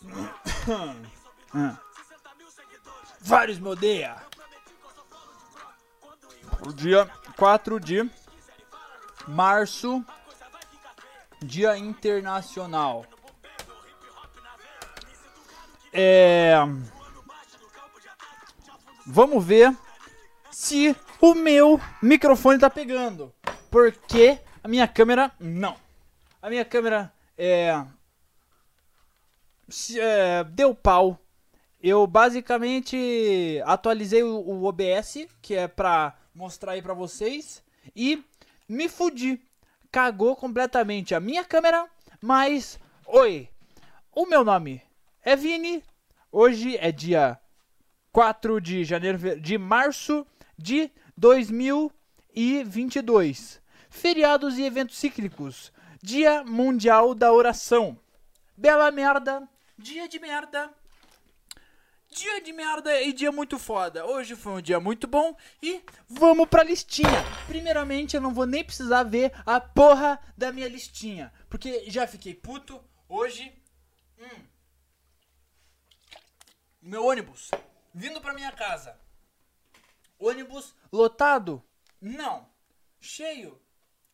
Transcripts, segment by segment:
Vários me odeia. O dia 4 de março, Dia Internacional. É. Vamos ver se o meu microfone tá pegando. Porque a minha câmera não. A minha câmera é, é deu pau. Eu basicamente atualizei o, o OBS, que é pra mostrar aí pra vocês, e me fudi. Cagou completamente a minha câmera, mas oi. O meu nome é Vini. Hoje é dia 4 de janeiro de março de 2022. Feriados e eventos cíclicos. Dia Mundial da Oração. Bela merda. Dia de merda. Dia de merda e dia muito foda. Hoje foi um dia muito bom e vamos pra listinha. Primeiramente, eu não vou nem precisar ver a porra da minha listinha. Porque já fiquei puto. Hoje. Hum, meu ônibus vindo pra minha casa. Ônibus lotado? Não. Cheio?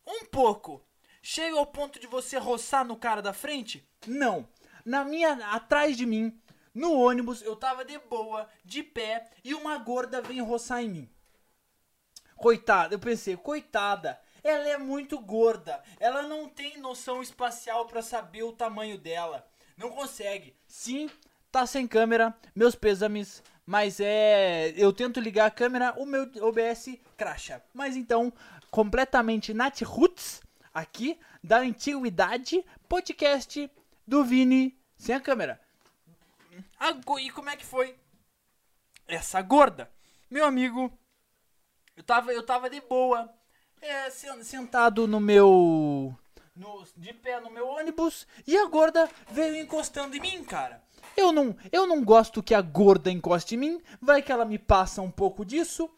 Um pouco. Cheio ao ponto de você roçar no cara da frente? Não. Na minha atrás de mim, no ônibus, eu tava de boa, de pé, e uma gorda vem roçar em mim. Coitada, eu pensei, coitada, ela é muito gorda. Ela não tem noção espacial para saber o tamanho dela. Não consegue. Sim, tá sem câmera, meus pêsames, mas é. Eu tento ligar a câmera, o meu OBS cracha. Mas então, completamente Nat Roots, aqui, da antiguidade, podcast do Vini sem a câmera. E como é que foi? Essa gorda, meu amigo, eu tava, eu tava de boa, é, sen- sentado no meu. no- de pé no meu ônibus e a gorda veio encostando em mim, cara. Eu não, eu não gosto que a gorda encoste em mim, vai que ela me passa um pouco disso.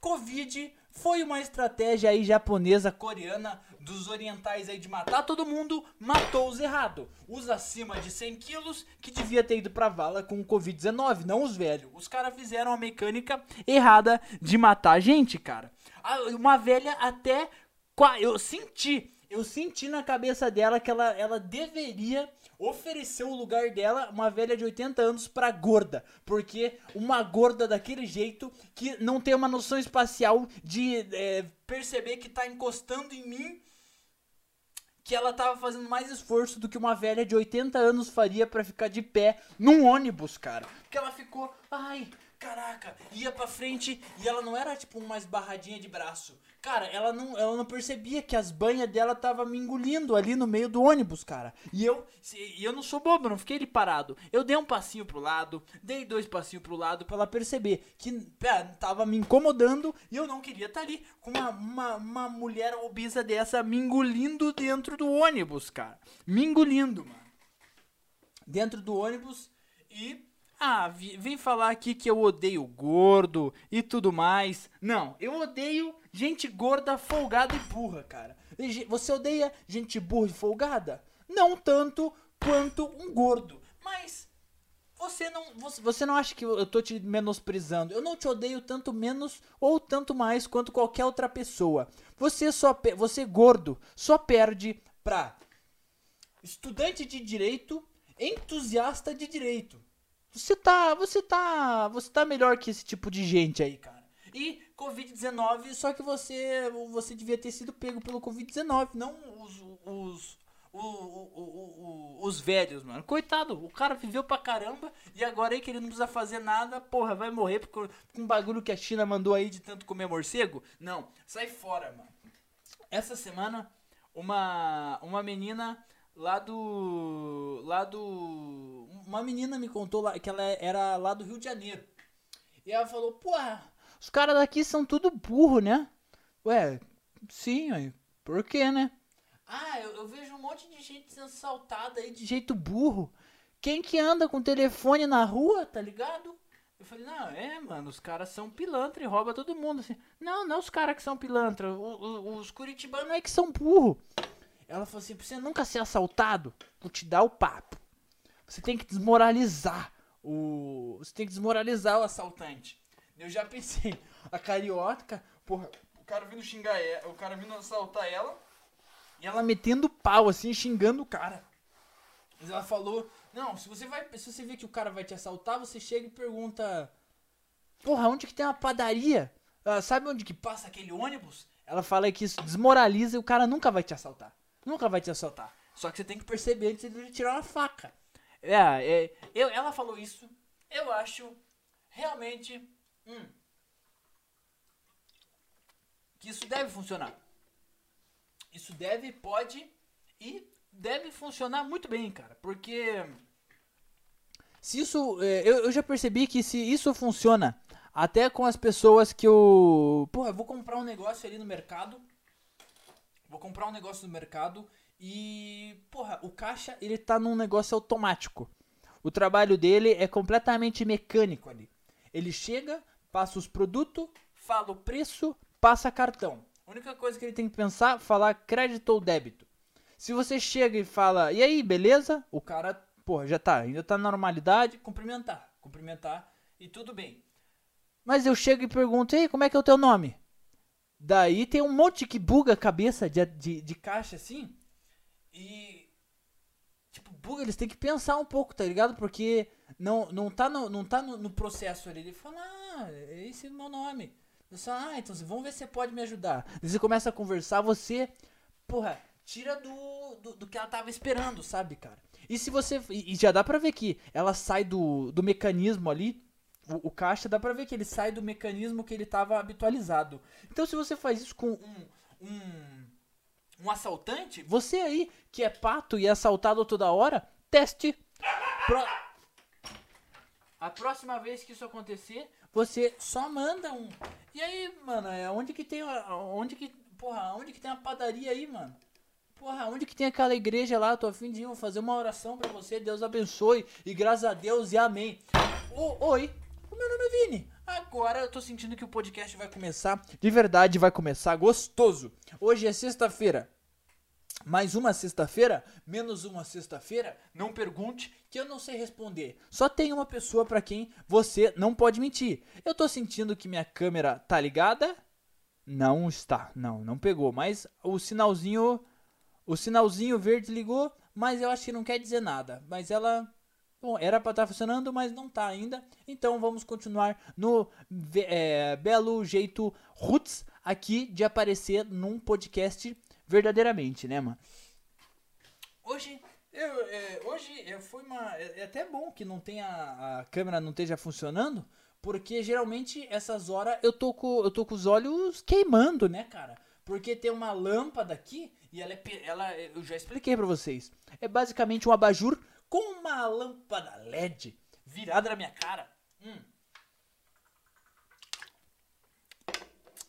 Covid foi uma estratégia aí japonesa, coreana, dos orientais aí de matar todo mundo, matou os errado. Os acima de 100 quilos que devia ter ido pra vala com o Covid-19, não os velhos. Os caras fizeram a mecânica errada de matar a gente, cara. Uma velha até... Eu senti, eu senti na cabeça dela que ela, ela deveria oferecer o lugar dela, uma velha de 80 anos, pra gorda. Porque uma gorda daquele jeito que não tem uma noção espacial de é, perceber que tá encostando em mim. Que ela tava fazendo mais esforço do que uma velha de 80 anos faria pra ficar de pé num ônibus, cara. Porque ela ficou, ai, caraca, ia pra frente e ela não era tipo uma esbarradinha de braço. Cara, ela não, ela não percebia que as banhas dela tava me engolindo ali no meio do ônibus, cara. E eu, e eu não sou bobo, não fiquei ali parado. Eu dei um passinho pro lado, dei dois passinhos pro lado pra ela perceber que pé, tava me incomodando e eu não queria estar ali com uma, uma, uma mulher obesa dessa me engolindo dentro do ônibus, cara. Me engolindo, mano dentro do ônibus e. Ah, vem falar aqui que eu odeio gordo e tudo mais. Não, eu odeio gente gorda, folgada e burra, cara. Você odeia gente burra e folgada? Não tanto quanto um gordo. Mas você não, você, não acha que eu tô te menosprezando? Eu não te odeio tanto menos ou tanto mais quanto qualquer outra pessoa. Você só você gordo só perde pra estudante de direito, entusiasta de direito. Você tá, você tá, você tá melhor que esse tipo de gente aí, cara. E COVID-19, só que você, você devia ter sido pego pelo COVID-19, não os, os, o- o- o- o- os velhos, mano. Coitado, o cara viveu pra caramba e agora aí que ele não precisa fazer nada, porra, vai morrer por, com um bagulho que a China mandou aí de tanto comer morcego? Não, sai fora, mano. Essa semana, uma, uma menina lá do. Lá do. Uma menina me contou lá, que ela era lá do Rio de Janeiro. E ela falou: Porra, os caras daqui são tudo burro, né? Ué, sim, aí. Por quê, né? Ah, eu, eu vejo um monte de gente sendo assaltada aí de jeito burro. Quem que anda com telefone na rua, tá ligado? Eu falei, não, é, mano, os caras são pilantra e rouba todo mundo. Assim, não, não os caras que são pilantra, o- o- os curitibanos é que são burro. Ela falou assim, pra você nunca ser assaltado, vou te dar o papo. você tem que desmoralizar o. Você tem que desmoralizar o assaltante. Eu já pensei, a carioca, porra, o cara vindo xingar ela, o cara vindo assaltar ela, e ela metendo pau, assim, xingando o cara. Mas ela falou, não, se você vai. Se você vê que o cara vai te assaltar, você chega e pergunta. Porra, onde que tem uma padaria? Ah, sabe onde que passa aquele ônibus? Ela fala que isso desmoraliza e o cara nunca vai te assaltar. Nunca vai te assaltar. Só que você tem que perceber antes de tirar uma faca. É, é eu, ela falou isso. Eu acho realmente hum, que isso deve funcionar. Isso deve, pode e deve funcionar muito bem, cara. Porque se isso. É, eu, já percebi que se isso funciona até com as pessoas que eu. Porra, eu vou comprar um negócio ali no mercado. Vou comprar um negócio no mercado e. Porra, o caixa ele tá num negócio automático. O trabalho dele é completamente mecânico ali. Ele chega, passa os produtos, fala o preço, passa cartão. A única coisa que ele tem que pensar, falar crédito ou débito. Se você chega e fala, e aí, beleza? O cara, porra, já tá, ainda tá na normalidade, cumprimentar, cumprimentar e tudo bem. Mas eu chego e pergunto, ei, como é que é o teu nome? Daí tem um monte que buga a cabeça de, de, de caixa assim. E. Buga, eles têm que pensar um pouco, tá ligado? Porque não, não tá, no, não tá no, no processo ali. Ele fala, ah, esse é o meu nome. Eu falo, ah, então vamos ver se você pode me ajudar. Você começa a conversar, você. Porra, tira do, do, do, que ela tava esperando, sabe, cara? E se você. E, já dá pra ver que ela sai do, do mecanismo ali. O, o, caixa dá pra ver que ele sai do mecanismo que ele tava habitualizado. Então se você faz isso com um assaltante, você aí que é pato e é assaltado toda hora, teste. Pro... A próxima vez que isso acontecer, você só manda um. E aí, mano, é onde que tem onde que, porra, onde que tem a padaria aí, mano? Porra, onde que tem aquela igreja lá? Tô afim de ir, vou fazer uma oração para você. Deus abençoe. E graças a Deus e amém. oi, o meu nome é Vini. Agora eu tô sentindo que o podcast vai começar. De verdade, vai começar gostoso. Hoje é sexta-feira. Mais uma sexta-feira, menos uma sexta-feira, não pergunte que eu não sei responder. Só tem uma pessoa para quem você não pode mentir. Eu tô sentindo que minha câmera tá ligada? Não está. Não, não pegou, mas o sinalzinho o sinalzinho verde ligou, mas eu acho que não quer dizer nada. Mas ela. Bom, era para estar tá funcionando, mas não tá ainda. Então vamos continuar no é, belo jeito roots aqui de aparecer num podcast verdadeiramente, né, mano? Hoje. Eu, é, hoje é, foi uma. É, é, até bom que não tenha. A câmera não esteja funcionando. Porque geralmente essas horas eu tô com, eu tô com os olhos queimando, né, cara? Porque tem uma lâmpada aqui e ela é. Ela, eu já expliquei para vocês. É basicamente um abajur com uma lâmpada LED virada na minha cara. Hum.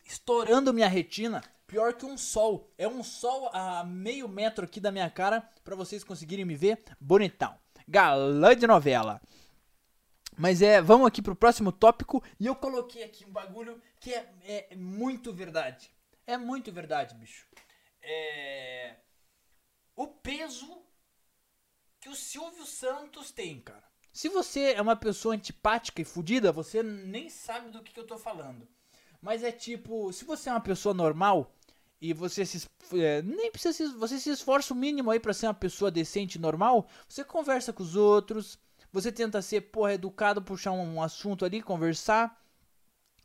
Estourando minha retina. Pior que um sol. É um sol a meio metro aqui da minha cara. para vocês conseguirem me ver. Bonitão. Galã de novela. Mas é, vamos aqui pro próximo tópico. E eu coloquei aqui um bagulho que é, é muito verdade. É muito verdade, bicho. É... O peso que o Silvio Santos tem, cara. Se você é uma pessoa antipática e fodida, você nem sabe do que, que, eu tô falando. Mas é tipo, se você é uma pessoa normal e você se é, nem precisa se, você se esforça o mínimo aí para ser uma pessoa decente e normal, você conversa com os outros, você tenta ser, porra, educado, puxar um, um assunto ali, conversar,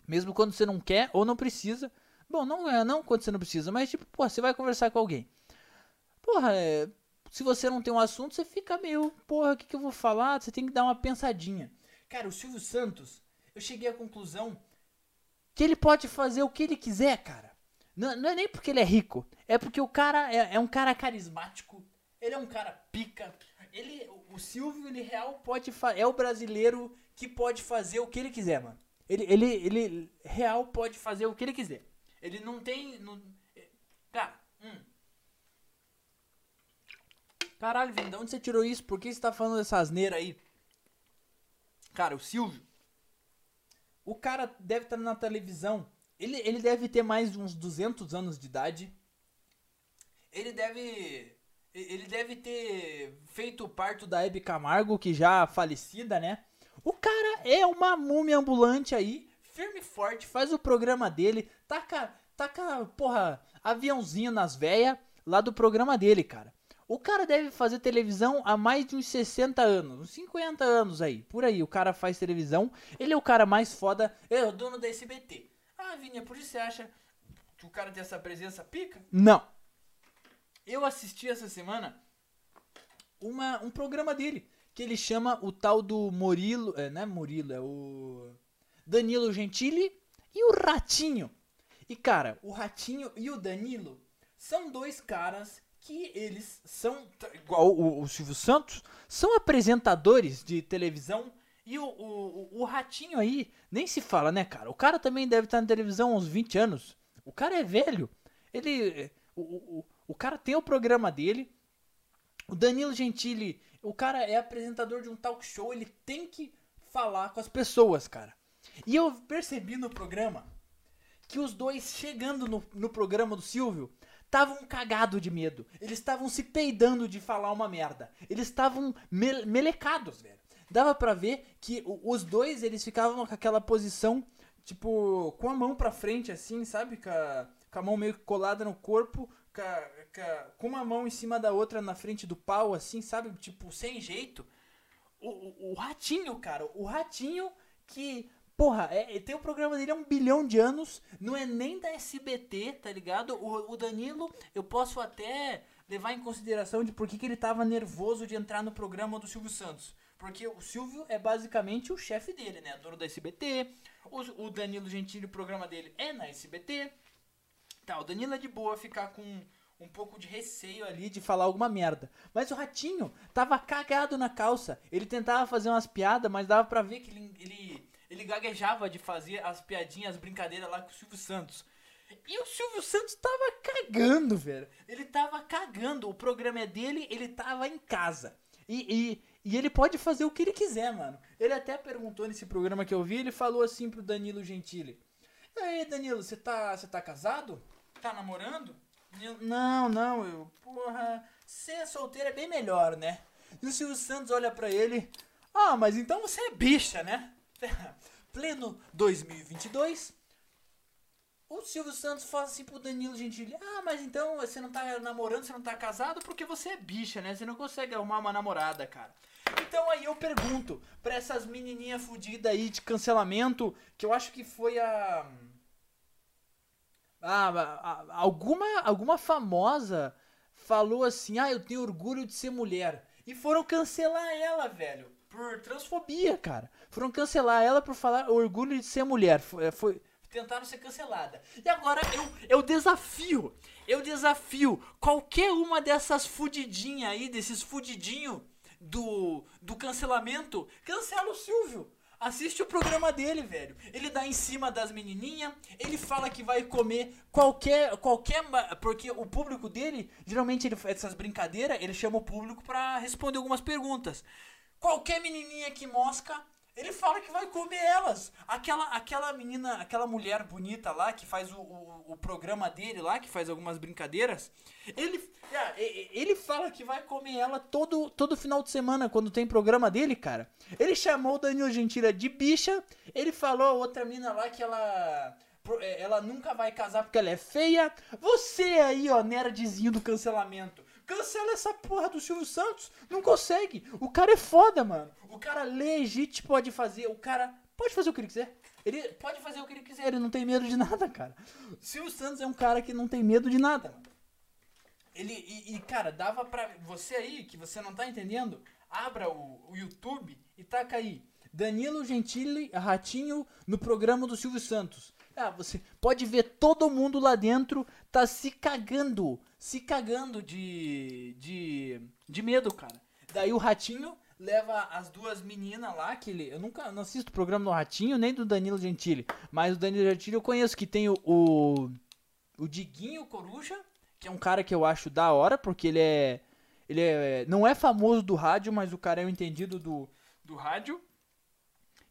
mesmo quando você não quer ou não precisa. Bom, não é não quando você não precisa, mas tipo, porra, você vai conversar com alguém. Porra, é, se você não tem um assunto, você fica meio, porra, o que, que eu vou falar? Você tem que dar uma pensadinha. Cara, o Silvio Santos, eu cheguei à conclusão que ele pode fazer o que ele quiser, cara. Não, não é nem porque ele é rico, é porque o cara é, é um cara carismático, ele é um cara pica. Ele, o Silvio, ele real pode é o brasileiro que pode fazer o que ele quiser, mano. Ele, ele, ele real pode fazer o que ele quiser. Ele não tem. Não... Cara, hum. Caralho, Vini, de onde você tirou isso? Por que você tá falando dessa asneira aí? Cara, o Silvio. O cara deve estar tá na televisão. Ele, ele deve ter mais de uns 200 anos de idade. Ele deve. Ele deve ter feito o parto da Hebe Camargo, que já falecida, né? O cara é uma múmia ambulante aí, firme e forte, faz o programa dele, taca, taca, porra, aviãozinho nas véias lá do programa dele, cara. O cara deve fazer televisão há mais de uns 60 anos, uns 50 anos aí, por aí. O cara faz televisão, ele é o cara mais foda, é o dono da SBT. Ah, Vinha, por isso você acha que o cara tem essa presença pica? Não. Eu assisti essa semana uma, um programa dele, que ele chama o tal do Murilo, é, não é Murilo, é o Danilo Gentili e o Ratinho. E cara, o Ratinho e o Danilo são dois caras que eles são, igual o, o Silvio Santos, são apresentadores de televisão. E o, o, o, Ratinho aí, nem se fala, né, cara? O cara também deve estar na televisão há uns 20 anos. O cara é velho. Ele. O, o, o cara tem o programa dele. O Danilo Gentili, o cara é apresentador de um talk show. Ele tem que falar com as pessoas, cara. E eu percebi no programa que os dois chegando no, no programa do Silvio estavam cagados de medo. Eles estavam se peidando de falar uma merda. Eles estavam me melecados, velho. Dava pra ver que os dois, eles ficavam com aquela posição, tipo, com a mão pra frente, assim, sabe? Com a, com a mão meio colada no corpo, com, a, com uma mão em cima da outra na frente do pau, assim, sabe? Tipo, sem jeito. O, o, o ratinho, cara, o ratinho que Porra, é, tem o programa dele há um bilhão de anos, não é nem da SBT, tá ligado? O, o Danilo, eu posso até levar em consideração de por que, que ele tava nervoso de entrar no programa do Silvio Santos. Porque o Silvio é basicamente o chefe dele, né? Dono da SBT. O, Danilo Gentili, o programa dele é na SBT. Tá, o Danilo é de boa ficar com um pouco de receio ali de falar alguma merda. Mas o Ratinho tava cagado na calça. Ele tentava fazer umas piadas, mas dava pra ver que ele, ele ele gaguejava de fazer as piadinhas, as brincadeiras lá com o Silvio Santos. E o Silvio Santos tava cagando, velho. Ele tava cagando. O programa é dele, ele tava em casa. E, e, e ele pode fazer o que ele quiser, mano. Ele até perguntou nesse programa que eu vi, ele falou assim pro Danilo Gentili. E aí, Danilo, você tá, você tá casado? Tá namorando? Eu, não, não, eu, porra, ser solteiro é bem melhor, né? E o Silvio Santos olha para ele, ah, mas então você é bicha, né? pleno 2022, o Silvio Santos fala assim pro Danilo Gentili: Ah, mas então você não tá namorando, você não tá casado porque você é bicha, né? Você não consegue arrumar uma namorada, cara. Então aí eu pergunto pra essas menininhas fudidas aí de cancelamento, que eu acho que foi a. A, a, alguma, alguma famosa falou assim: Ah, eu tenho orgulho de ser mulher. E foram cancelar ela, velho por transfobia, cara. Foram cancelar ela por falar orgulho de ser mulher. Foi, é, foi tentaram ser cancelada. E agora eu, eu desafio, eu desafio qualquer uma dessas fudidinhas aí, desses fudidinhos do, do cancelamento, cancela o Silvio. Assiste o programa dele, velho. Ele dá em cima das menininhas, ele fala que vai comer qualquer qualquer porque o público dele, geralmente ele essas brincadeiras, ele chama o público para responder algumas perguntas. Qualquer menininha que mosca, ele fala que vai comer elas. Aquela, aquela menina, aquela mulher bonita lá que faz o, o, o programa dele lá, que faz algumas brincadeiras, ele, é, ele fala que vai comer ela todo, todo final de semana quando tem programa dele, cara. Ele chamou o Danilo Gentili de bicha, ele falou a outra mina lá que ela é, ela nunca vai casar porque ela é feia. Você aí, ó, nerdzinho do cancelamento. Cancela essa porra do Silvio Santos. Não consegue. O cara é foda, mano. O cara legítimo pode fazer. O cara pode fazer o que ele quiser. Ele pode fazer o que ele quiser. Ele não tem medo de nada, cara. Silvio Santos é um cara que não tem medo de nada. Ele, e, e, cara, dava pra. Você aí, que você não tá entendendo, abra o, o YouTube e taca aí. Danilo Gentili, Ratinho, no programa do Silvio Santos. Ah, você pode ver todo mundo lá dentro tá se cagando, se cagando de, de, de medo, cara. Daí o Ratinho leva as duas meninas lá, que ele. Eu nunca não assisto o programa do Ratinho, nem do Danilo Gentili. Mas o Danilo Gentili eu conheço que tem o, o, o Diguinho Coruja, que é um cara que eu acho da hora, porque ele é. Ele é, não é famoso do rádio, mas o cara é o entendido do, do rádio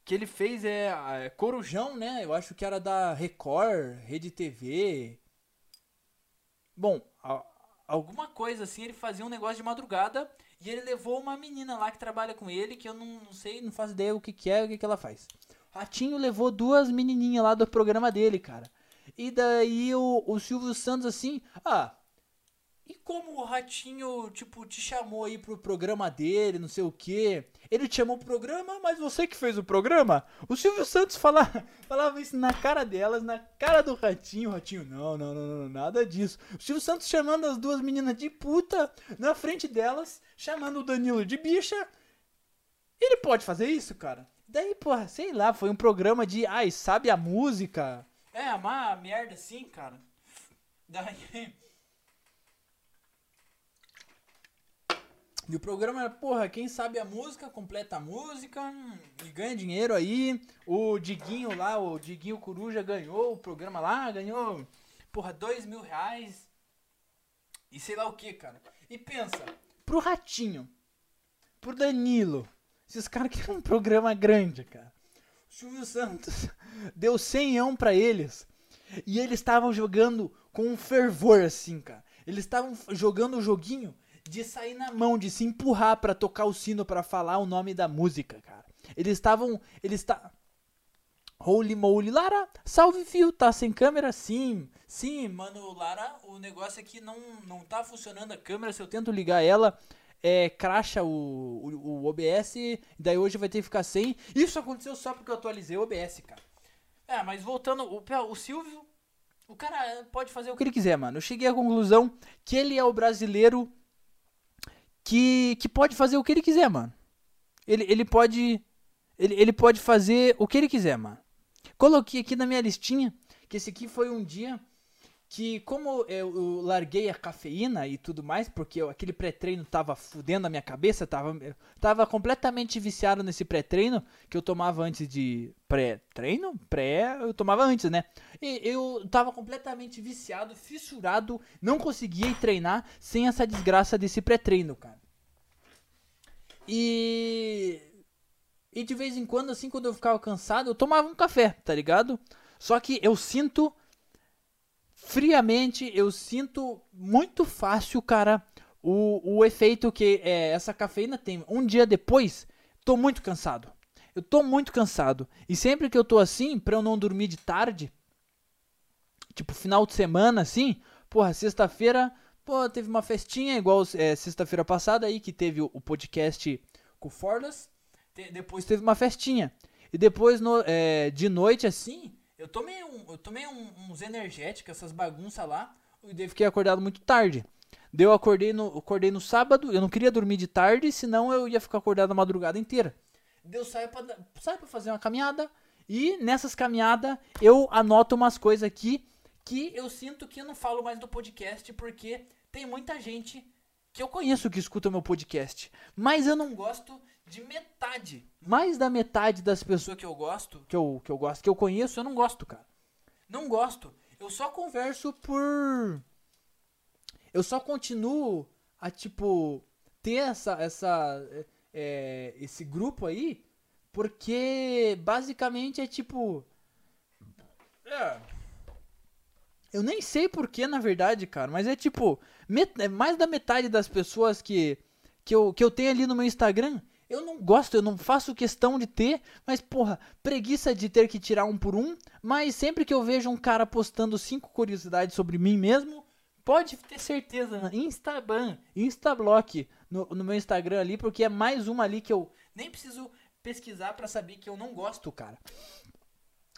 que ele fez é, é, Corujão, né? Eu acho que era da Record, Rede TV. Bom, alguma coisa assim, ele fazia um negócio de madrugada e ele levou uma menina lá que trabalha com ele, que eu não, não sei, não faço ideia o que, que é, o que, que ela faz. Ratinho levou duas menininhas lá do programa dele, cara. E daí o, o Silvio Santos assim, ah, e como o Ratinho, tipo, te chamou aí pro programa dele, não sei o que. Ele te chamou pro programa, mas você que fez o programa? O Silvio Santos fala, falava isso na cara delas, na cara do Ratinho. O Ratinho, não, não, não, não, nada disso. O Silvio Santos chamando as duas meninas de puta na frente delas, chamando o Danilo de bicha. Ele pode fazer isso, cara? Daí, porra, sei lá, foi um programa de, ai, sabe a música? É, uma merda assim, cara. Daí. E o programa era, porra, quem sabe a música, completa a música hum, e ganha dinheiro aí. O Diguinho lá, o Diguinho Coruja ganhou o programa lá, ganhou, porra, dois mil reais. E sei lá o que, cara. E pensa, pro Ratinho, pro Danilo, esses caras querem um programa grande, cara. O Silvio Santos deu 100 pra eles. E eles estavam jogando com um fervor, assim, cara. Eles estavam jogando o joguinho de sair na mão, de se empurrar para tocar o sino para falar o nome da música, cara. Eles estavam, eles está Holy moly, Lara, salve fio, tá sem câmera? Sim, sim, mano, Lara, o negócio aqui não, não tá funcionando a câmera, se eu tento ligar ela, é, cracha o, o, o OBS, daí hoje vai ter que ficar sem. Isso aconteceu só porque eu atualizei o OBS, cara. É, mas voltando, o, o Silvio, o cara pode fazer o que ele quiser, mano. Eu cheguei à conclusão que ele é o brasileiro que, que pode fazer o que ele quiser, mano. Ele, ele pode. Ele, ele pode fazer o que ele quiser, mano. Coloquei aqui na minha listinha que esse aqui foi um dia que como eu, larguei a cafeína e tudo mais, porque eu, aquele pré-treino tava fudendo a minha cabeça, tava, tava completamente viciado nesse pré-treino que eu tomava antes de pré-treino, pré, eu tomava antes, né? E eu tava completamente viciado, fissurado, não conseguia ir treinar sem essa desgraça desse pré-treino, cara. E e de vez em quando assim, quando eu ficava cansado, eu tomava um café, tá ligado? Só que eu sinto friamente, eu sinto muito fácil, cara, o, o efeito que é, essa cafeína tem. Um dia depois, tô muito cansado. Eu tô muito cansado. E sempre que eu tô assim, pra eu não dormir de tarde, tipo final de semana, assim, porra, sexta-feira, pô, teve uma festinha igual é, sexta-feira passada aí, que teve o, o podcast com o Forlas. Te, depois teve uma festinha. E depois, no, é, de noite, assim, eu tomei, um, eu tomei um, uns energéticos, essas bagunças lá, e fiquei acordado muito tarde. Daí eu acordei no, acordei no sábado, eu não queria dormir de tarde, senão eu ia ficar acordado a madrugada inteira. Daí eu saio pra, saio pra fazer uma caminhada, e nessas caminhadas eu anoto umas coisas aqui que eu sinto que eu não falo mais do podcast, porque tem muita gente que eu conheço que escuta meu podcast, mas eu não gosto de metade. Mais da metade das pessoas que eu gosto, que eu, que eu gosto, que eu conheço, eu não gosto, cara. Não gosto. Eu só converso por. Eu só continuo a, tipo, ter essa. essa é, esse grupo aí, porque basicamente é tipo. É. Eu nem sei porquê, na verdade, cara, mas é tipo. Met, é mais da metade das pessoas que, que, eu, que eu tenho ali no meu Instagram eu não gosto, eu não faço questão de ter, mas porra, preguiça de ter que tirar um por um. Mas sempre que eu vejo um cara postando cinco curiosidades sobre mim mesmo, pode ter certeza, Instagram, Instablock no, no meu Instagram ali, porque é mais uma ali que eu nem preciso pesquisar para saber que eu não gosto, cara.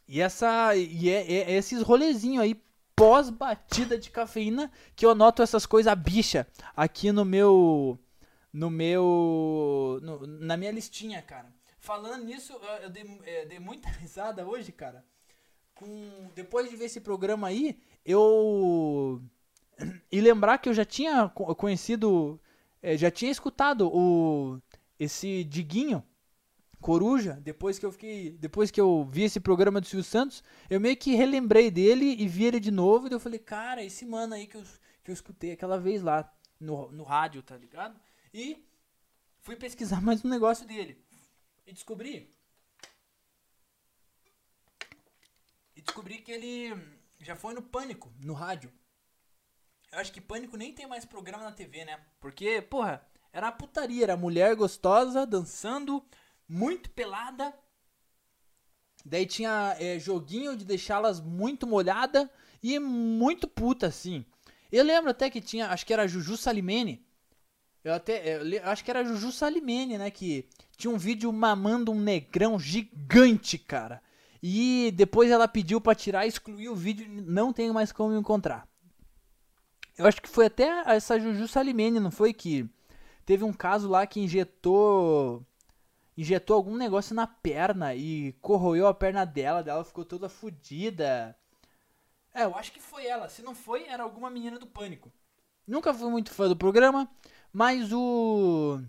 E essa e é, é, é esses rolezinho aí pós batida de cafeína que eu anoto essas coisas bicha aqui no meu no meu. No, na minha listinha, cara. Falando nisso, eu dei, eu é, dei muita risada hoje, cara. Com, depois de ver esse programa aí, eu. E lembrar que eu já tinha conhecido. É, já tinha escutado o esse Diguinho Coruja, depois que eu fiquei, depois que eu vi esse programa do Silvio Santos, eu meio que relembrei dele e vi ele de novo, e eu falei, cara, esse mano aí que eu, que eu escutei aquela vez lá no, no rádio, tá ligado? E fui pesquisar mais um negócio dele. E descobri. E descobri que ele já foi no Pânico, no rádio. Eu acho que Pânico nem tem mais programa na TV, né? Porque, porra, era uma putaria, era mulher gostosa, dançando, muito pelada. Daí tinha é, joguinho de deixá-las muito molhada e muito puta, assim. Eu lembro até que tinha, acho que era Juju Salimene. Eu até, eu acho que era Juju Salimene, né? Que tinha um vídeo mamando um negrão gigante, cara. E depois ela pediu para tirar, excluir o vídeo, não tenho mais como encontrar. Eu acho que foi até essa Juju Salimene, não foi que teve um caso lá que injetou injetou algum negócio na perna e corroeu a perna dela, dela ficou toda fodida. É, eu acho que foi ela. Se não foi, era alguma menina do pânico. Nunca fui muito fã do programa, mas o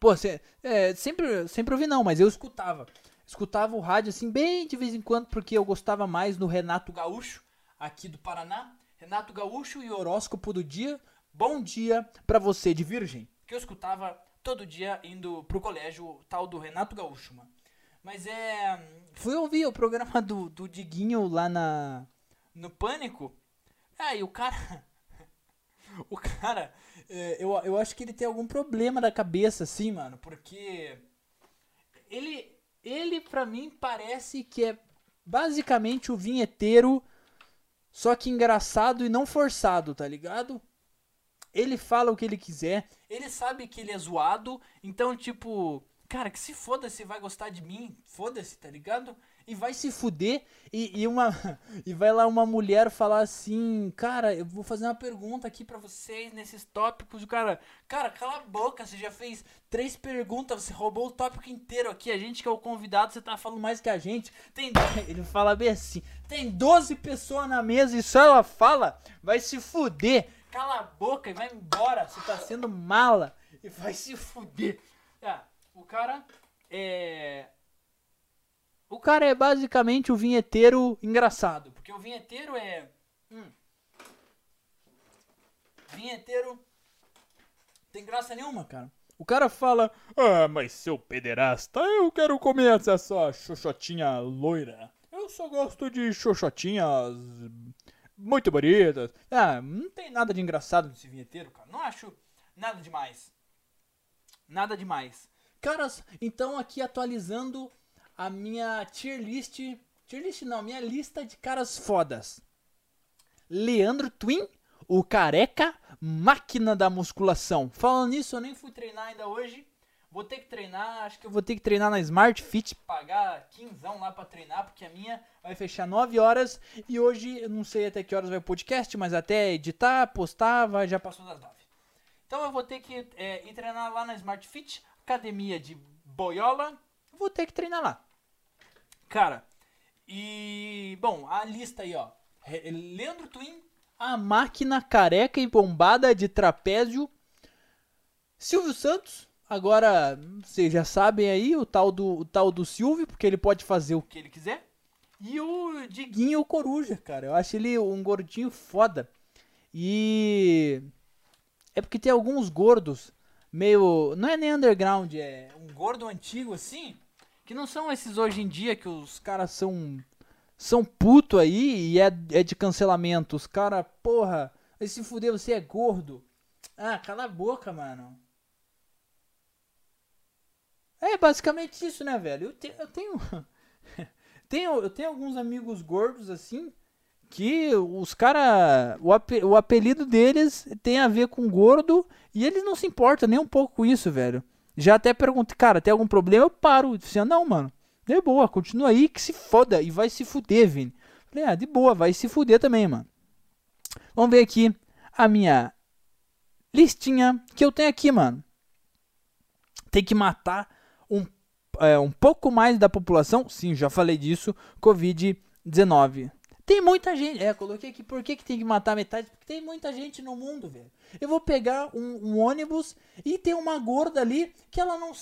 Pô, cê, é, sempre sempre ouvi não, mas eu escutava. Escutava o rádio assim bem de vez em quando porque eu gostava mais do Renato Gaúcho aqui do Paraná. Renato Gaúcho e horóscopo do dia. Bom dia para você de Virgem. Que eu escutava todo dia indo pro colégio tal do Renato Gaúcho, mano. Mas é. Fui ouvir o programa do, do Diguinho lá na. No Pânico. É, o cara. o cara. É, eu, eu acho que ele tem algum problema da cabeça, assim, mano. Porque. Ele. Ele, pra mim, parece que é basicamente o vinheteiro. Só que engraçado e não forçado, tá ligado? Ele fala o que ele quiser. Ele sabe que ele é zoado. Então, tipo, cara, que se foda se vai gostar de mim. Foda-se, tá ligado? E vai se fuder. E, e, uma. E vai lá uma mulher falar assim: Cara, eu vou fazer uma pergunta aqui para vocês nesses tópicos. O cara, cara, cala a boca. Você já fez três perguntas. Você roubou o tópico inteiro aqui. A gente que é o convidado, você tá falando mais que a gente. Tem. Ele fala bem assim: Tem 12 pessoas na mesa e só ela fala. Vai se fuder cala a boca e vai embora, você tá sendo mala e vai se fuder. É, o cara é. O cara é basicamente o vinheteiro engraçado. Porque o vinheteiro é. Hum, vinheteiro. Tem graça nenhuma, cara. O cara fala: Ah, mas seu pederasta, eu quero comer essa xoxotinha loira. Eu só gosto de xoxotinhas muito bonitas. Ah, não tem nada de engraçado nesse vinheteiro, cara. Não acho nada demais. Nada demais. Caras, então aqui atualizando a minha tier list. Tier list não, minha lista de caras fodas. Leandro Twin, o careca, máquina da musculação. Falando nisso, eu nem fui treinar ainda hoje. Vou ter que treinar, acho que eu vou ter que treinar na Smart Fit, pagar quinzão lá para treinar, porque a minha vai fechar 9 horas e hoje eu não sei até que horas vai o podcast, mas até editar, postar, vai, já passou das 9. Então eu vou ter que é, ir treinar lá na Smart Fit, academia de boiola, vou ter que treinar lá. Cara, e bom, a lista aí, ó. Leandro Twin, a máquina careca e bombada de trapézio. Silvio Santos, Agora, vocês já sabem aí o tal do, o tal do Silvio, porque ele pode fazer o que ele quiser. E o Diguinho Coruja, cara. Eu acho ele um gordinho foda. E. É porque tem alguns gordos meio. Não é nem underground, é um gordo antigo assim. Que não são esses hoje em dia que os caras são. São puto aí e é, é de cancelamento. Os caras, porra, vai se fuder, você é gordo. Ah, cala a boca, mano. É basicamente isso, né, velho? Eu, te, eu tenho, tenho. Eu tenho alguns amigos gordos assim. Que os caras. O, ap, o apelido deles tem a ver com gordo. E eles não se importam nem um pouco com isso, velho. Já até perguntei, cara, tem algum problema? Eu paro. Disse, não, mano. De boa, continua aí que se foda. E vai se fuder, Vini. Falei, ah, de boa, vai se fuder também, mano. Vamos ver aqui a minha listinha que eu tenho aqui, mano. Tem que matar um, é, um pouco mais da população, sim, já falei disso, Covid-19. Tem muita gente, é, coloquei aqui, por que, que tem que matar metade? Porque tem muita gente no mundo, velho. Eu vou pegar um, um, ônibus e tem uma gorda ali que ela não.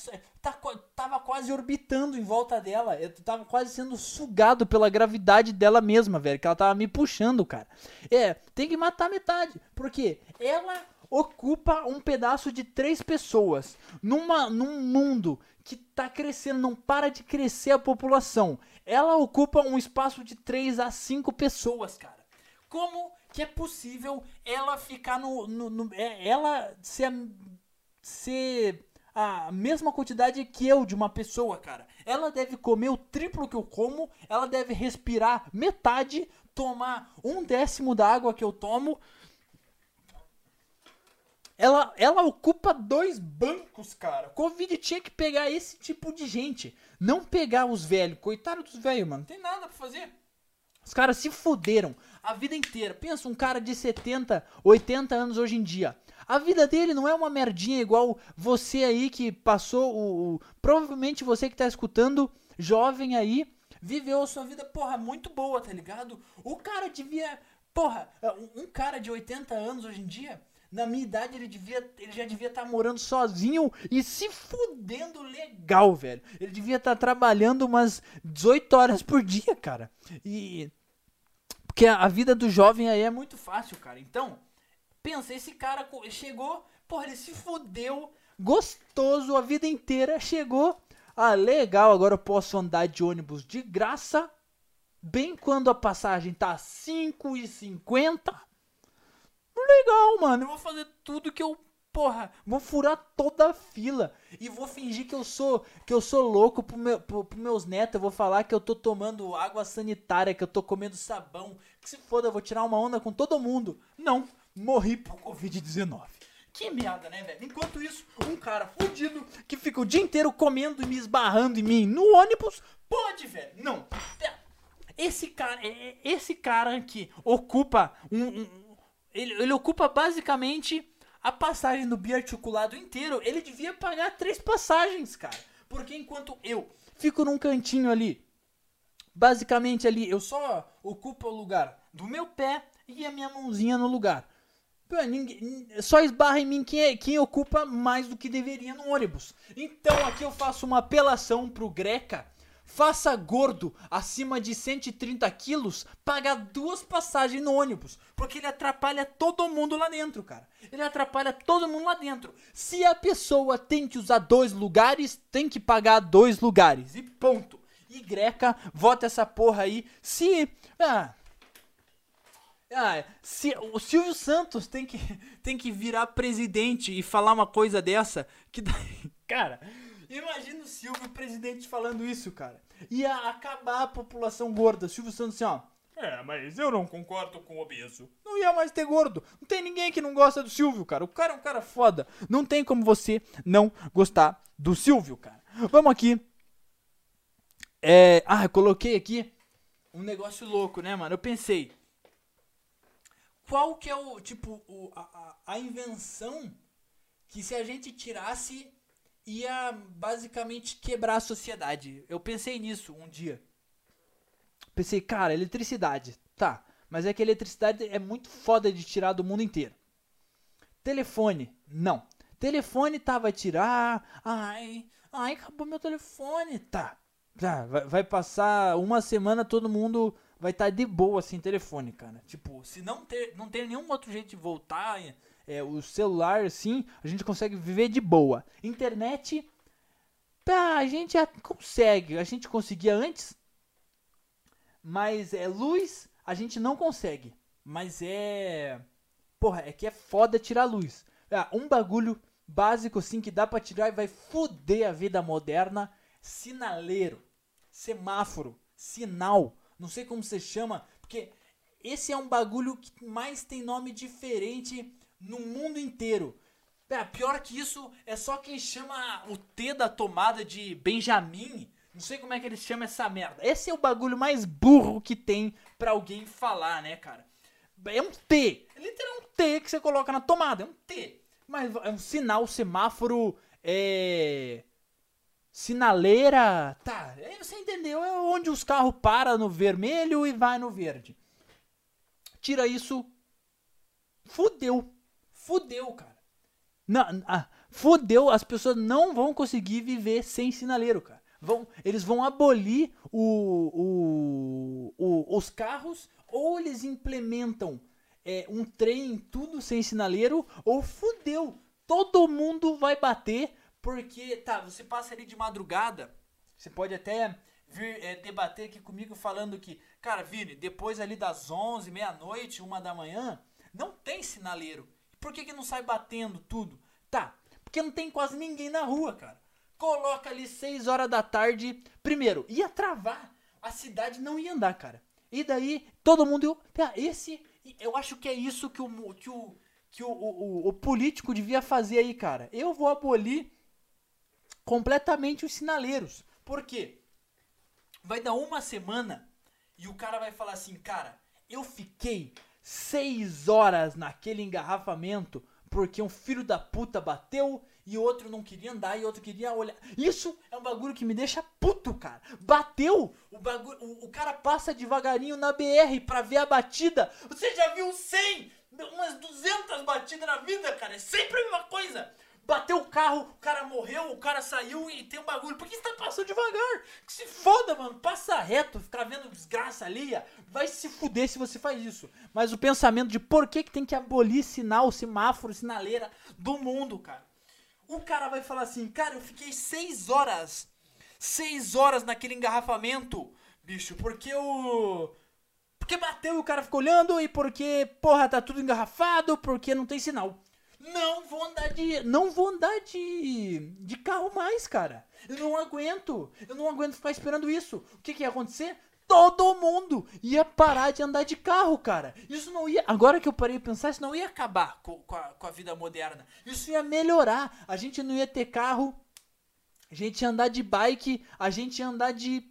Tá, tava quase orbitando em volta dela. Eu tava quase sendo sugado pela gravidade dela mesma, velho. Que ela tava me puxando, cara. É, tem que matar metade. Porque ela ocupa um pedaço de três pessoas. Numa, num mundo que está crescendo, não para de crescer a população. Ela ocupa um espaço de 3 a 5 pessoas, cara. Como que é possível ela ficar no. no, no é, ela ser, ser a mesma quantidade que eu de uma pessoa, cara. Ela deve comer o triplo que eu como, ela deve respirar metade, tomar um décimo da água que eu tomo. Ela, ela ocupa dois bancos, cara. Covid tinha que pegar esse tipo de gente. Não pegar os velhos. Coitado dos velhos, mano. Não tem nada pra fazer. Os caras se fuderam a vida inteira. Pensa, um cara de 70, 80 anos hoje em dia. A vida dele não é uma merdinha igual você aí que passou o. o provavelmente você que tá escutando, jovem aí, viveu a sua vida, porra, muito boa, tá ligado? O cara devia. Porra, um cara de 80 anos hoje em dia na minha idade ele devia, ele já devia estar tá morando sozinho e se fudendo legal, velho. Ele devia estar tá trabalhando umas 18 horas por dia, cara. E porque a vida do jovem aí é muito fácil, cara. Então, pensa, esse cara chegou, porra, ele se fudeu, gostoso a vida inteira, chegou, ah, legal, agora eu posso andar de ônibus de graça, bem quando a passagem tá 5,50 legal, mano. Eu vou fazer tudo que eu. Porra, vou furar toda a fila. E vou fingir que eu sou que eu sou louco pro meu, pro, pro meus netos. Eu vou falar que eu tô tomando água sanitária, que eu tô comendo sabão. Que se foda, eu vou tirar uma onda com todo mundo. Não, morri por Covid-19. Que merda, né, velho? Enquanto isso, um cara fudido que fica o dia inteiro comendo e me esbarrando em mim no ônibus, pode, velho. Não. Esse cara, é, é, esse cara que ocupa um, um ele, ele ocupa basicamente a passagem do biarticulado inteiro. Ele devia pagar três passagens, cara. Porque enquanto eu fico num cantinho ali, basicamente ali, eu só ocupo o lugar do meu pé e a minha mãozinha no lugar. Pô, ninguém, só esbarra em mim quem, é, quem ocupa mais do que deveria no ônibus. Então aqui eu faço uma apelação pro Greca Faça gordo acima de 130 quilos pagar duas passagens no ônibus. Porque ele atrapalha todo mundo lá dentro, cara. Ele atrapalha todo mundo lá dentro. Se a pessoa tem que usar dois lugares, tem que pagar dois lugares. E ponto. E Greca, vota essa porra aí. Se. Ah, ah, se o Silvio Santos tem que, tem que virar presidente e falar uma coisa dessa, que daí, cara, Imagina o Silvio presidente falando isso, cara. Ia acabar a população gorda. Silvio Santos assim, ó. É, mas eu não concordo com o obeso. Não ia mais ter gordo. Não tem ninguém que não gosta do Silvio, cara. O cara é um cara foda. Não tem como você não gostar do Silvio, cara. Vamos aqui. É... Ah, eu coloquei aqui um negócio louco, né, mano? Eu pensei. Qual que é o, tipo, o, a, a invenção que se a gente tirasse ia basicamente quebrar a sociedade. Eu pensei nisso um dia. Pensei, cara, eletricidade. Tá, mas é que eletricidade é muito foda de tirar do mundo inteiro. Telefone, não. Telefone tá, vai tirar. Ai, ai, acabou meu telefone. Tá, tá, vai, vai passar uma semana, todo mundo vai estar tá de boa sem telefone, cara. Tipo, se não ter, não ter nenhum outro jeito de voltar é, o celular, assim, a gente consegue viver de boa. Internet, a gente já consegue. A gente conseguia antes, mas é luz, a gente não consegue. Mas é. Porra, é que é foda tirar luz. Ah, um bagulho básico assim que dá pra tirar e vai foder a vida moderna: sinaleiro, semáforo, sinal. Não sei como você chama, porque esse é um bagulho que mais tem nome diferente no mundo inteiro. É, pior que isso é só quem chama o T da tomada de Benjamin. Não sei como é que eles chamam essa merda. Esse é o bagulho mais burro que tem para alguém falar, né, cara? É um T. É literalmente um T que você coloca na tomada. É um T. Mas é um sinal, semáforo, é. Sinaleira. Tá, você entendeu? É onde os carros param no vermelho e vai no verde. Tira isso. Fudeu fudeu, cara. Não, ah, fudeu, as pessoas não vão conseguir viver sem sinaleiro, cara. Vão, eles vão abolir o, o, o, os carros ou eles implementam é, um trem tudo sem sinaleiro ou fudeu. Todo mundo vai bater porque, tá, você passa ali de madrugada, você pode até vir é, debater aqui comigo falando que, cara, Vini, depois ali das 11, meia-noite, uma da manhã, não tem sinaleiro. Por que, que não sai batendo tudo? Tá, porque não tem quase ninguém na rua, cara. Coloca ali 6 horas da tarde. Primeiro, ia travar. A cidade não ia andar, cara. E daí, todo mundo. Esse. Eu acho que é isso que o, que o, que o, o, o político devia fazer aí, cara. Eu vou abolir completamente os sinaleiros. Por quê? Vai dar uma semana e o cara vai falar assim, cara, eu fiquei seis horas naquele engarrafamento porque um filho da puta bateu e outro não queria andar e outro queria olhar. Isso é um bagulho que me deixa puto, cara. Bateu! O, bagulho, o, o cara passa devagarinho na BR pra ver a batida. Você já viu 100? Umas 200 batidas na vida, cara. É sempre a mesma coisa. Bateu o carro, o cara morreu, o cara saiu e tem um bagulho. Por que você tá passando devagar? Que se foda, mano. Passa reto, ficar vendo desgraça ali. Vai se fuder se você faz isso. Mas o pensamento de por que, que tem que abolir sinal, semáforo, sinaleira do mundo, cara. O cara vai falar assim, cara, eu fiquei seis horas. Seis horas naquele engarrafamento, bicho, porque o. Porque bateu e o cara ficou olhando e porque, porra, tá tudo engarrafado, porque não tem sinal. Não vou andar de. Não vou andar de. de carro mais, cara. Eu não aguento. Eu não aguento ficar esperando isso. O que, que ia acontecer? Todo mundo ia parar de andar de carro, cara. Isso não ia. Agora que eu parei de pensar, isso não ia acabar com, com, a, com a vida moderna. Isso ia melhorar. A gente não ia ter carro. A gente ia andar de bike. A gente ia andar de.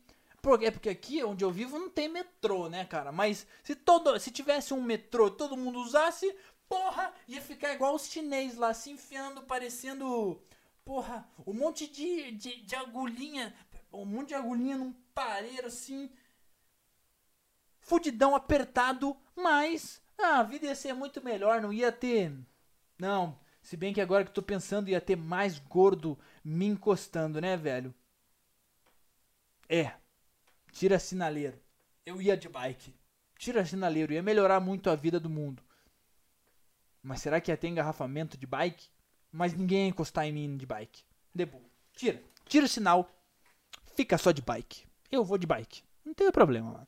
É porque aqui onde eu vivo não tem metrô, né, cara? Mas se todo, se tivesse um metrô, todo mundo usasse, porra, ia ficar igual os chinês lá, se enfiando, parecendo, porra, um monte de, de, de agulhinha, um monte de agulhinha num pareiro assim, fudidão apertado, mas ah, a vida ia ser muito melhor, não ia ter, não, se bem que agora que eu tô pensando ia ter mais gordo me encostando, né, velho? É, tira sinaleiro, eu ia de bike, tira sinaleiro, ia melhorar muito a vida do mundo. Mas será que ia ter engarrafamento de bike? Mas ninguém ia encostar em mim de bike. Debu, tira. Tira o sinal. Fica só de bike. Eu vou de bike. Não tem problema, mano.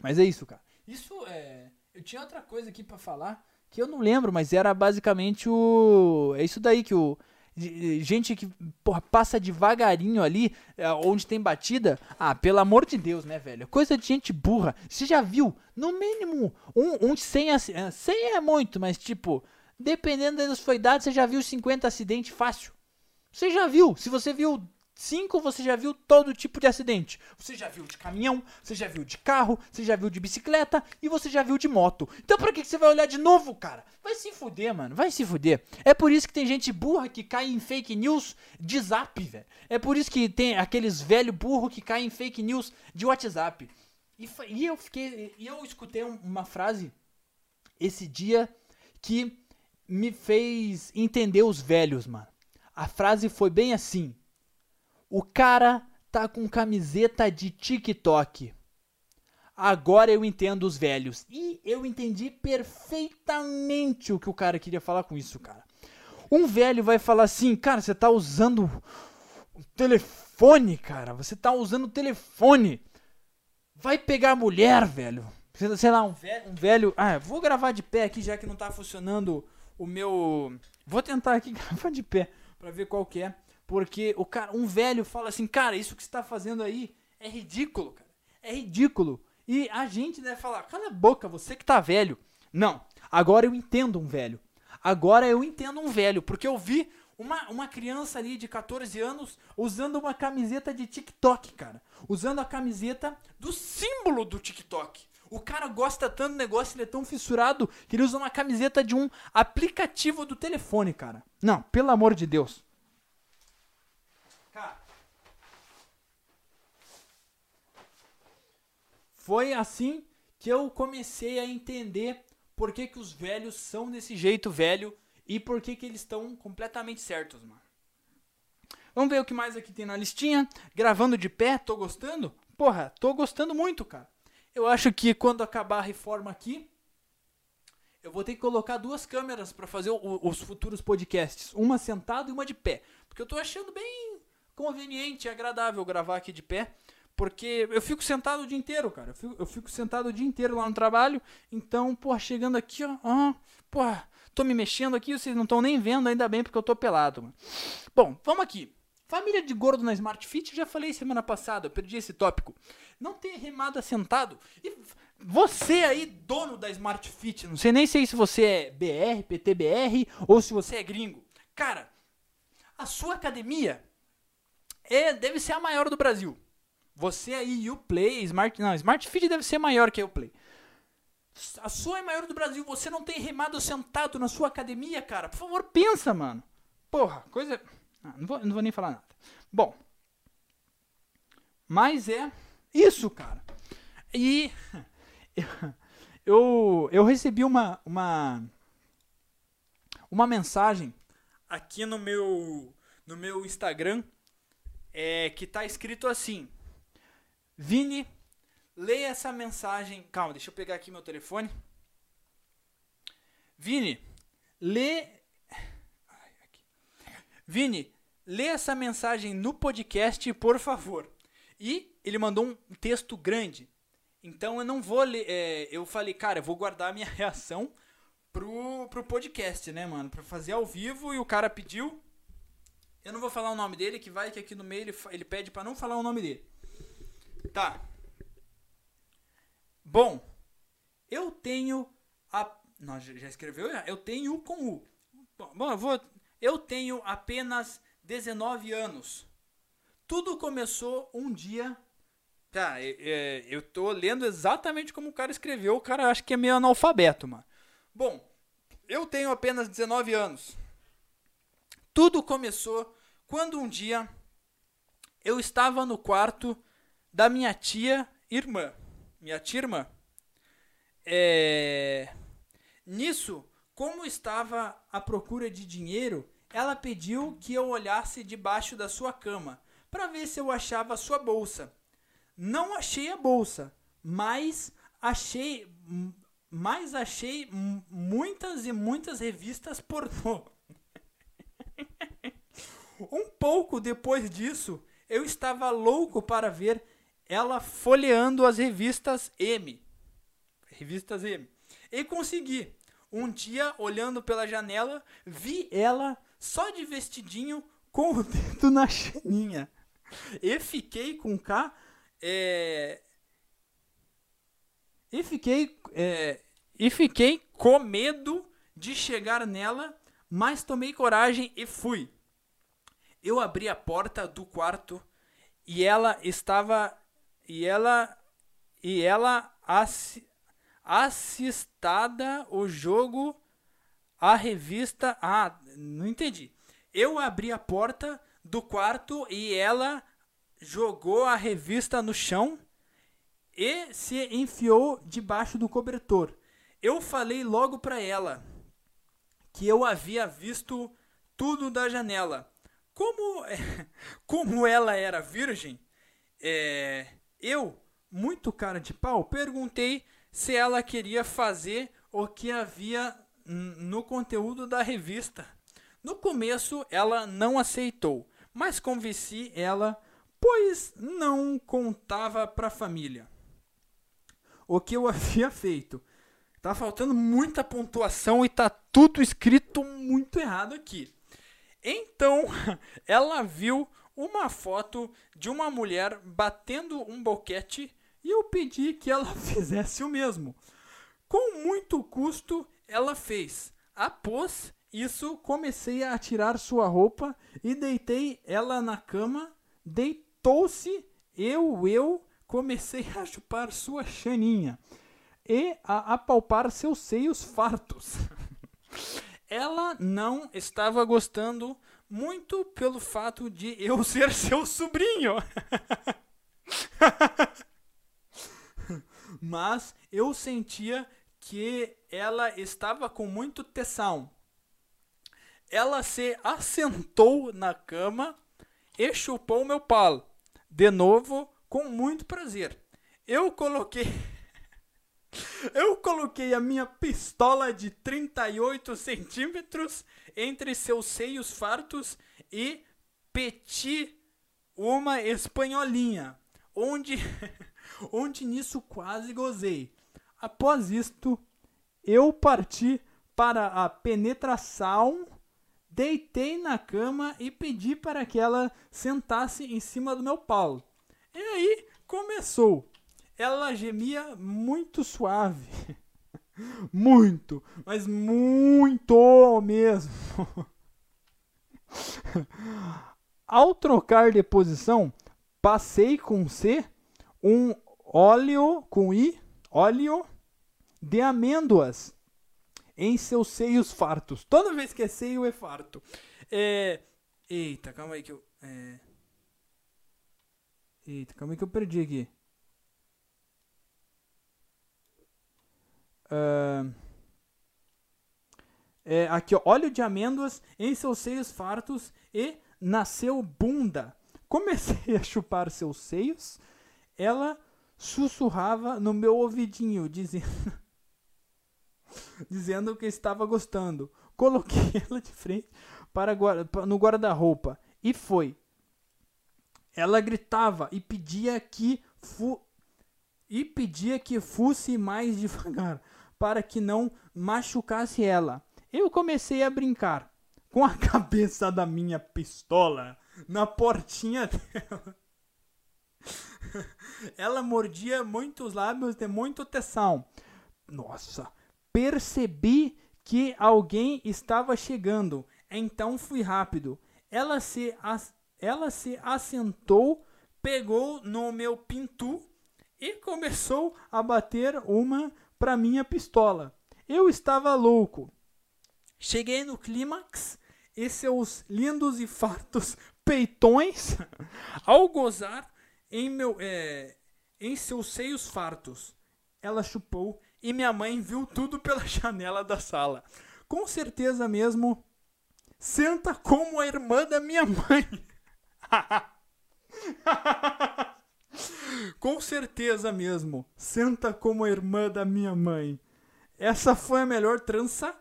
Mas é isso, cara. Isso é. Eu tinha outra coisa aqui para falar que eu não lembro, mas era basicamente o. É isso daí que o gente que porra, passa devagarinho ali, é, onde tem batida. Ah, pelo amor de Deus, né, velho? Coisa de gente burra. Você já viu, no mínimo, um, um 100, 100 é muito, mas tipo, dependendo da sua idade, você já viu 50 acidentes fácil. Você já viu. Se você viu 5 você já viu todo tipo de acidente. Você já viu de caminhão, você já viu de carro, você já viu de bicicleta e você já viu de moto. Então pra que você vai olhar de novo, cara? Vai se fuder, mano. Vai se fuder. É por isso que tem gente burra que cai em fake news de zap, velho. É por isso que tem aqueles velho burro que caem em fake news de WhatsApp. E, e eu fiquei. E eu escutei uma frase esse dia que me fez entender os velhos, mano. A frase foi bem assim. O cara tá com camiseta de TikTok. Agora eu entendo os velhos. E eu entendi perfeitamente o que o cara queria falar com isso, cara. Um velho vai falar assim, cara, você tá usando o telefone, cara. Você tá usando o telefone. Vai pegar a mulher, velho. Sei lá, um velho, um velho. Ah, vou gravar de pé aqui já que não tá funcionando o meu. Vou tentar aqui gravar de pé para ver qual que é. Porque o cara, um velho fala assim, cara, isso que você está fazendo aí é ridículo, cara. É ridículo. E a gente deve falar, cala a boca, você que tá velho. Não, agora eu entendo um velho. Agora eu entendo um velho, porque eu vi uma, uma criança ali de 14 anos usando uma camiseta de TikTok, cara. Usando a camiseta do símbolo do TikTok. O cara gosta tanto do negócio, ele é tão fissurado que ele usa uma camiseta de um aplicativo do telefone, cara. Não, pelo amor de Deus. Foi assim que eu comecei a entender por que, que os velhos são desse jeito velho e por que, que eles estão completamente certos, mano. Vamos ver o que mais aqui tem na listinha. Gravando de pé, tô gostando? Porra, tô gostando muito, cara. Eu acho que quando acabar a reforma aqui, eu vou ter que colocar duas câmeras para fazer o, os futuros podcasts. Uma sentada e uma de pé. Porque eu tô achando bem conveniente e agradável gravar aqui de pé Porque eu fico sentado o dia inteiro, cara. Eu fico, eu fico sentado o dia inteiro lá no trabalho. Então, porra, chegando aqui, ó. ó porra, tô me mexendo aqui, vocês não estão nem vendo, ainda bem, porque eu tô pelado, mano. Bom, vamos aqui. Família de gordo na Smart Fit, já falei semana passada, eu perdi esse tópico. Não tem remada sentado. E você aí, dono da Smart Fit, não sei nem sei se você é BR, PTBR ou se você é gringo. Cara, a sua academia é, deve ser a maior do Brasil. Você aí, o Play, Smart, não, Smart Fit deve ser maior que o Play. A sua é maior do Brasil, você não tem remado sentado na sua academia, cara. Por favor, pensa, mano. Porra, coisa. Ah, não, vou, não vou nem falar nada. Bom. Mas é isso, cara. E eu, eu recebi uma, uma, uma mensagem aqui no meu, no meu Instagram é, que tá escrito assim: Vini, leia essa mensagem. Calma, deixa eu pegar aqui meu telefone. Vini, lê. Vini, lê essa mensagem no podcast, por favor. E ele mandou um texto grande. Então eu não vou ler. É, eu falei, cara, eu vou guardar a minha reação pro, pro podcast, né, mano? Pra fazer ao vivo e o cara pediu. Eu não vou falar o nome dele, que vai que aqui no meio ele, ele pede para não falar o nome dele. Tá. Bom, eu tenho a. Não, já escreveu? Eu tenho com U. Bom, eu vou. Eu tenho apenas 19 anos. Tudo começou um dia. Tá, eu tô lendo exatamente como o cara escreveu. O cara acha que é meio analfabeto, mano. Bom, eu tenho apenas 19 anos. Tudo começou quando um dia eu estava no quarto da minha tia irmã. Minha tia irmã. É... Nisso, como estava à procura de dinheiro, ela pediu que eu olhasse debaixo da sua cama para ver se eu achava a sua bolsa. Não achei a bolsa, mas achei mas achei muitas e muitas revistas pornô. um pouco depois disso, eu estava louco para ver ela folheando as revistas M. Revistas M. E consegui. Um dia, olhando pela janela, vi ela só de vestidinho com o dedo na chaninha. E fiquei com K. É... E fiquei. É... E fiquei com medo de chegar nela, mas tomei coragem e fui. Eu abri a porta do quarto e ela estava e ela e ela assi, assistada o jogo a revista ah não entendi. Eu abri a porta do quarto e ela jogou a revista no chão e se enfiou debaixo do cobertor. Eu falei logo para ela que eu havia visto tudo da janela. Como como ela era virgem é, eu, muito cara de pau, perguntei se ela queria fazer o que havia no conteúdo da revista. No começo ela não aceitou, mas convenci ela, pois não contava para a família o que eu havia feito. Tá faltando muita pontuação e tá tudo escrito muito errado aqui. Então, ela viu uma foto de uma mulher batendo um boquete e eu pedi que ela fizesse o mesmo. Com muito custo, ela fez. Após isso, comecei a tirar sua roupa e deitei ela na cama. Deitou-se, eu, eu, comecei a chupar sua chaninha e a apalpar seus seios fartos. ela não estava gostando muito pelo fato de eu ser seu sobrinho. Mas eu sentia que ela estava com muito tesão. Ela se assentou na cama e chupou meu pau, de novo com muito prazer. Eu coloquei eu coloquei a minha pistola de 38 centímetros entre seus seios fartos e peti uma espanholinha. onde, onde nisso quase gozei. Após isto, eu parti para a penetração, deitei na cama e pedi para que ela sentasse em cima do meu pau. E aí começou. Ela gemia muito suave. Muito, mas muito mesmo. Ao trocar de posição, passei com C um óleo com I, óleo de amêndoas em seus seios fartos. Toda vez que é seio é farto. É... Eita, calma aí que eu. É... Eita, calma aí que eu perdi aqui. Uh... É, aqui, ó, óleo de amêndoas em seus seios fartos e nasceu bunda. Comecei a chupar seus seios. Ela sussurrava no meu ouvidinho, dizendo, dizendo que estava gostando. Coloquei ela de frente para no guarda-roupa e foi. Ela gritava e pedia que fu e pedia que fosse mais devagar para que não machucasse ela. Eu comecei a brincar com a cabeça da minha pistola na portinha dela. Ela mordia muitos lábios de muito tensão. Nossa, percebi que alguém estava chegando, então fui rápido. Ela se, ela se assentou, pegou no meu pintu e começou a bater uma para minha pistola. Eu estava louco. Cheguei no clímax e seus lindos e fartos peitões, ao gozar em, meu, é, em seus seios fartos. Ela chupou e minha mãe viu tudo pela janela da sala. Com certeza mesmo, senta como a irmã da minha mãe. Com certeza mesmo, senta como a irmã da minha mãe. Essa foi a melhor trança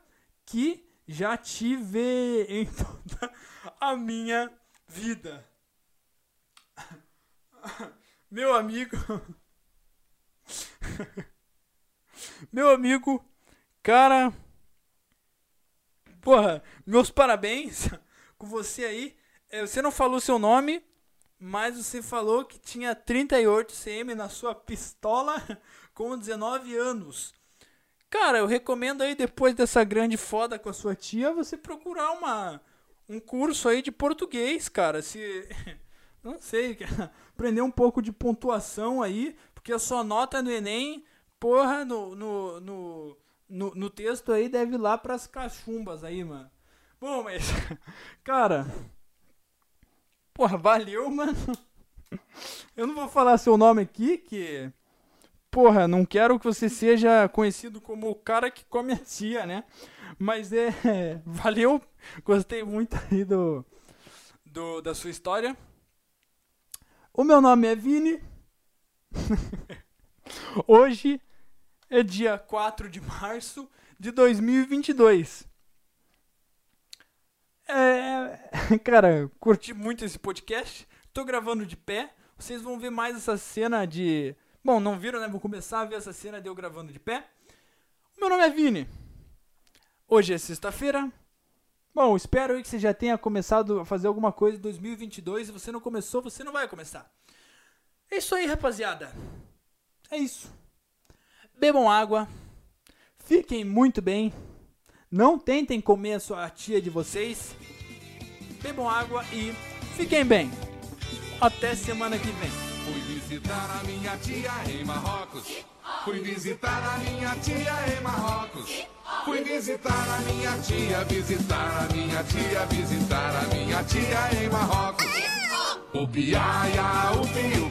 que já tive em toda a minha vida. Meu amigo. Meu amigo, cara. Porra, meus parabéns com você aí. É, você não falou seu nome, mas você falou que tinha 38 cm na sua pistola com 19 anos. Cara, eu recomendo aí, depois dessa grande foda com a sua tia, você procurar uma, um curso aí de português, cara. Se. Não sei, aprender um pouco de pontuação aí, porque a sua nota no Enem, porra, no, no, no, no, no texto aí deve ir lá pras cachumbas aí, mano. Bom, mas. Cara. Porra, valeu, mano. Eu não vou falar seu nome aqui, que porra, não quero que você seja conhecido como o cara que come a tia, né? Mas é, valeu, gostei muito aí do, do da sua história. O meu nome é Vini. Hoje é dia 4 de março de 2022. É, cara, curti muito esse podcast. Tô gravando de pé. Vocês vão ver mais essa cena de Bom, não viram, né? Vou começar a ver essa cena de eu gravando de pé. Meu nome é Vini. Hoje é sexta-feira. Bom, espero que você já tenha começado a fazer alguma coisa em 2022. Se você não começou, você não vai começar. É isso aí, rapaziada. É isso. Bebam água. Fiquem muito bem. Não tentem comer a sua tia de vocês. Bebam água e fiquem bem. Até semana que vem. Fui visitar a minha tia em Marrocos. Fui visitar a minha tia em Marrocos. Fui visitar a minha tia, visitar a minha tia, visitar a minha tia em Marrocos. O piaia, o pi,